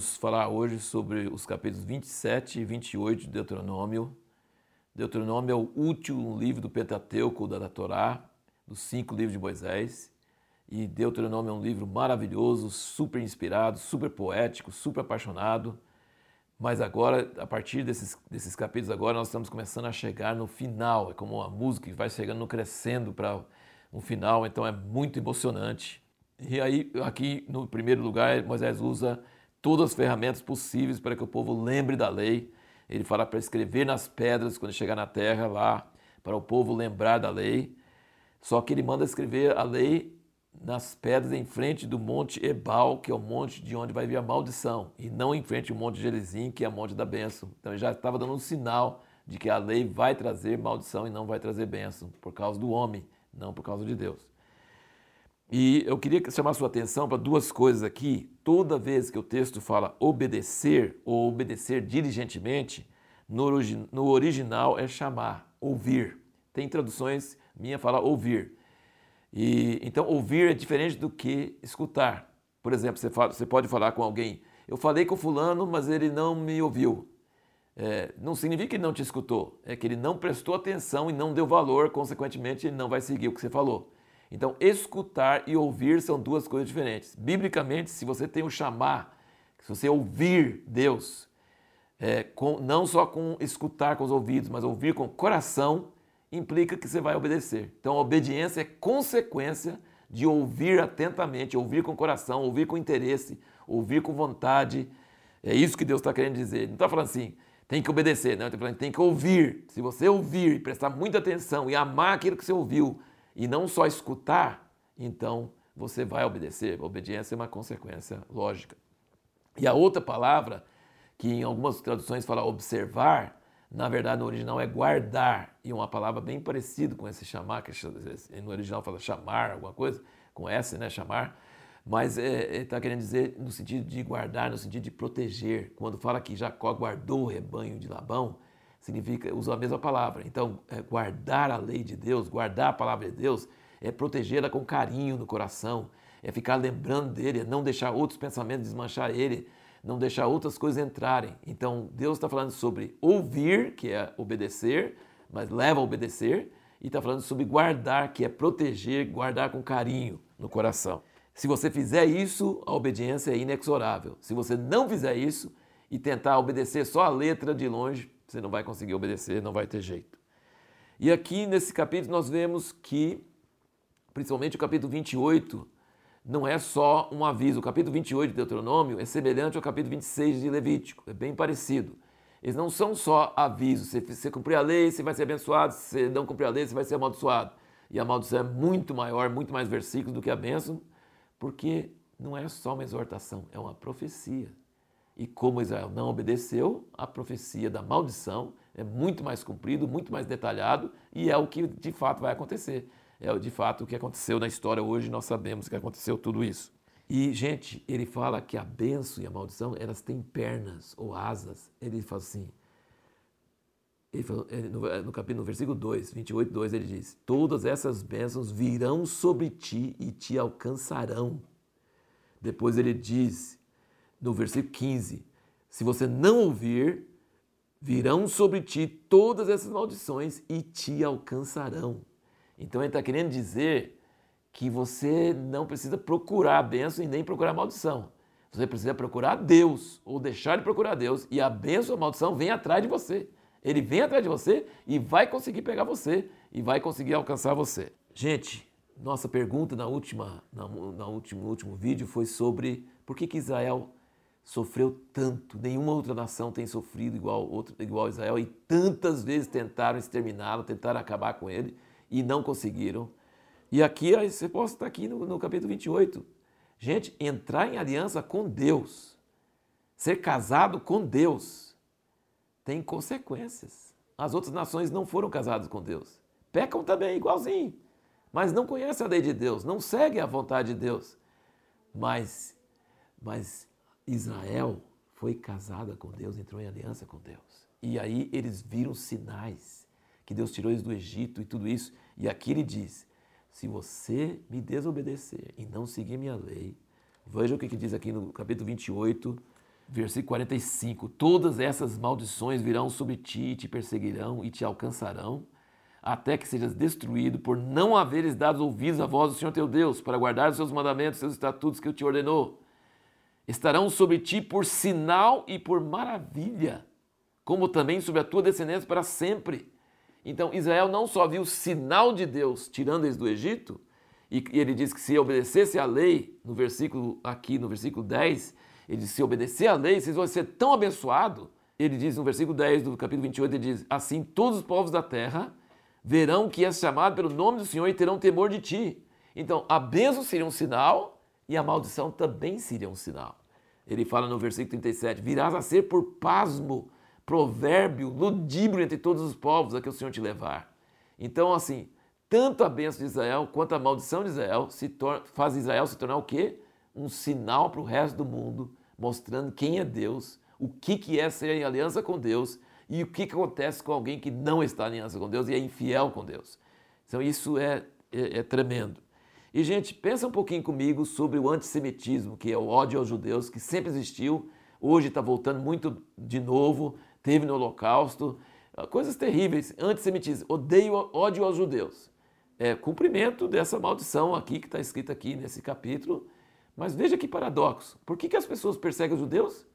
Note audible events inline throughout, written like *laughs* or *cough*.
vamos falar hoje sobre os capítulos 27 e 28 de Deuteronômio. Deuteronômio é o último livro do Pentateuco da Torá, dos cinco livros de Moisés. E Deuteronômio é um livro maravilhoso, super inspirado, super poético, super apaixonado. Mas agora, a partir desses, desses capítulos, agora nós estamos começando a chegar no final. É como uma música que vai chegando, crescendo para um final, então é muito emocionante. E aí, aqui no primeiro lugar, Moisés usa todas as ferramentas possíveis para que o povo lembre da lei. Ele fala para escrever nas pedras quando chegar na terra lá, para o povo lembrar da lei. Só que ele manda escrever a lei nas pedras em frente do monte Ebal, que é o monte de onde vai vir a maldição, e não em frente ao monte Gerizim, que é o monte da bênção. Então ele já estava dando um sinal de que a lei vai trazer maldição e não vai trazer bênção, por causa do homem, não por causa de Deus. E eu queria chamar sua atenção para duas coisas aqui. Toda vez que o texto fala obedecer ou obedecer diligentemente, no, origi no original é chamar, ouvir. Tem traduções, minha fala ouvir. E, então, ouvir é diferente do que escutar. Por exemplo, você, fala, você pode falar com alguém, eu falei com fulano, mas ele não me ouviu. É, não significa que ele não te escutou, é que ele não prestou atenção e não deu valor, consequentemente, ele não vai seguir o que você falou. Então, escutar e ouvir são duas coisas diferentes. Biblicamente, se você tem o chamar, se você ouvir Deus, é, com, não só com escutar com os ouvidos, mas ouvir com o coração, implica que você vai obedecer. Então, a obediência é consequência de ouvir atentamente, ouvir com o coração, ouvir com interesse, ouvir com vontade. É isso que Deus está querendo dizer. Não está falando assim, tem que obedecer, não. Está falando tem que ouvir. Se você ouvir e prestar muita atenção e amar aquilo que você ouviu, e não só escutar, então você vai obedecer. A obediência é uma consequência lógica. E a outra palavra, que em algumas traduções fala observar, na verdade no original é guardar, e uma palavra bem parecida com esse chamar, que no original fala chamar, alguma coisa, com S, né, chamar, mas é, está querendo dizer no sentido de guardar, no sentido de proteger. Quando fala que Jacó guardou o rebanho de Labão, significa, usa a mesma palavra. Então, é guardar a lei de Deus, guardar a palavra de Deus, é protegê-la com carinho no coração, é ficar lembrando dele, é não deixar outros pensamentos desmanchar ele, não deixar outras coisas entrarem. Então, Deus está falando sobre ouvir, que é obedecer, mas leva a obedecer, e está falando sobre guardar, que é proteger, guardar com carinho no coração. Se você fizer isso, a obediência é inexorável. Se você não fizer isso e tentar obedecer só a letra de longe, você não vai conseguir obedecer, não vai ter jeito. E aqui nesse capítulo nós vemos que, principalmente o capítulo 28, não é só um aviso. O capítulo 28 de Deuteronômio é semelhante ao capítulo 26 de Levítico, é bem parecido. Eles não são só avisos. Se você cumprir a lei, você vai ser abençoado. Se você não cumprir a lei, você vai ser amaldiçoado. E a maldição é muito maior, muito mais versículos do que a bênção, porque não é só uma exortação, é uma profecia. E como Israel não obedeceu, a profecia da maldição é muito mais cumprido, muito mais detalhado e é o que de fato vai acontecer. É de fato o que aconteceu na história hoje, nós sabemos que aconteceu tudo isso. E, gente, ele fala que a benção e a maldição, elas têm pernas ou asas. Ele fala assim, ele fala, no, no capítulo, no versículo 2, 28, 2, ele diz, todas essas bênçãos virão sobre ti e te alcançarão. Depois ele diz, no versículo 15: Se você não ouvir, virão sobre ti todas essas maldições e te alcançarão. Então ele está querendo dizer que você não precisa procurar a bênção e nem procurar a maldição. Você precisa procurar Deus ou deixar de procurar Deus e a bênção ou a maldição vem atrás de você. Ele vem atrás de você e vai conseguir pegar você e vai conseguir alcançar você. Gente, nossa pergunta na última, na, na último, no último vídeo foi sobre por que, que Israel sofreu tanto, nenhuma outra nação tem sofrido igual, outro, igual Israel e tantas vezes tentaram exterminá-lo, tentaram acabar com ele e não conseguiram. E aqui a resposta está aqui no, no capítulo 28. Gente, entrar em aliança com Deus, ser casado com Deus, tem consequências. As outras nações não foram casadas com Deus. Pecam também, igualzinho. Mas não conhecem a lei de Deus, não seguem a vontade de Deus. Mas, mas Israel foi casada com Deus, entrou em aliança com Deus. E aí eles viram sinais que Deus tirou eles do Egito e tudo isso. E aqui ele diz: se você me desobedecer e não seguir minha lei, veja o que, que diz aqui no capítulo 28, Versículo 45: Todas essas maldições virão sobre ti te perseguirão e te alcançarão, até que sejas destruído por não haveres dado ouvidos à voz do Senhor teu Deus, para guardar os seus mandamentos, seus estatutos que eu te ordenou. Estarão sobre ti por sinal e por maravilha, como também sobre a tua descendência para sempre. Então Israel não só viu o sinal de Deus tirando eles do Egito, e ele diz que se obedecesse à lei, no versículo aqui, no versículo 10, ele diz, se obedecer à lei, vocês vão ser tão abençoados. Ele diz no versículo 10 do capítulo 28, ele diz, assim todos os povos da terra verão que és chamado pelo nome do Senhor e terão temor de ti. Então, a bênção seria um sinal e a maldição também seria um sinal. Ele fala no versículo 37, virás a ser por pasmo, provérbio, ludíbrio entre todos os povos a que o Senhor te levar. Então, assim, tanto a bênção de Israel quanto a maldição de Israel se faz Israel se tornar o quê? Um sinal para o resto do mundo, mostrando quem é Deus, o que, que é ser em aliança com Deus e o que, que acontece com alguém que não está em aliança com Deus e é infiel com Deus. Então isso é, é, é tremendo. E, gente, pensa um pouquinho comigo sobre o antissemitismo, que é o ódio aos judeus, que sempre existiu, hoje está voltando muito de novo, teve no Holocausto, coisas terríveis, antissemitismo, odeio, ódio aos judeus é, cumprimento dessa maldição aqui que está escrita aqui nesse capítulo. Mas veja que paradoxo. Por que, que as pessoas perseguem os judeus?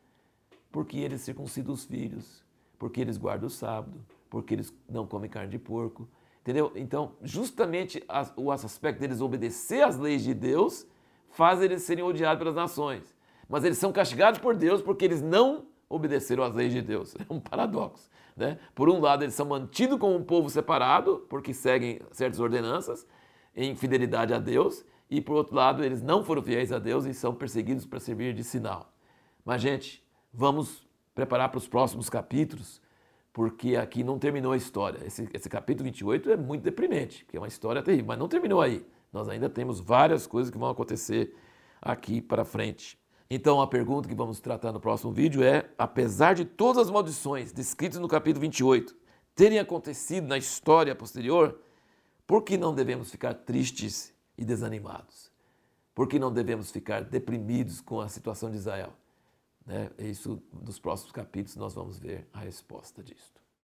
Porque eles circuncidam os filhos, porque eles guardam o sábado, porque eles não comem carne de porco. Entendeu? Então, justamente o aspecto deles obedecer às leis de Deus faz eles serem odiados pelas nações. Mas eles são castigados por Deus porque eles não obedeceram às leis de Deus. *laughs* É um paradoxo. Né? Por um lado, eles são mantidos como um povo separado, porque seguem certas ordenanças, em fidelidade a Deus, e por outro lado, eles não foram fiéis a Deus e são perseguidos para servir de sinal. Mas, gente, vamos preparar para os próximos capítulos, porque aqui não terminou a história. Esse, esse capítulo 28 é muito deprimente, porque é uma história terrível, mas não terminou aí. Nós ainda temos várias coisas que vão acontecer aqui para frente. Então, a pergunta que vamos tratar no próximo vídeo é: apesar de todas as maldições descritas no capítulo 28 terem acontecido na história posterior, por que não devemos ficar tristes e desanimados? Por que não devemos ficar deprimidos com a situação de Israel? Né? Isso, nos próximos capítulos, nós vamos ver a resposta disso.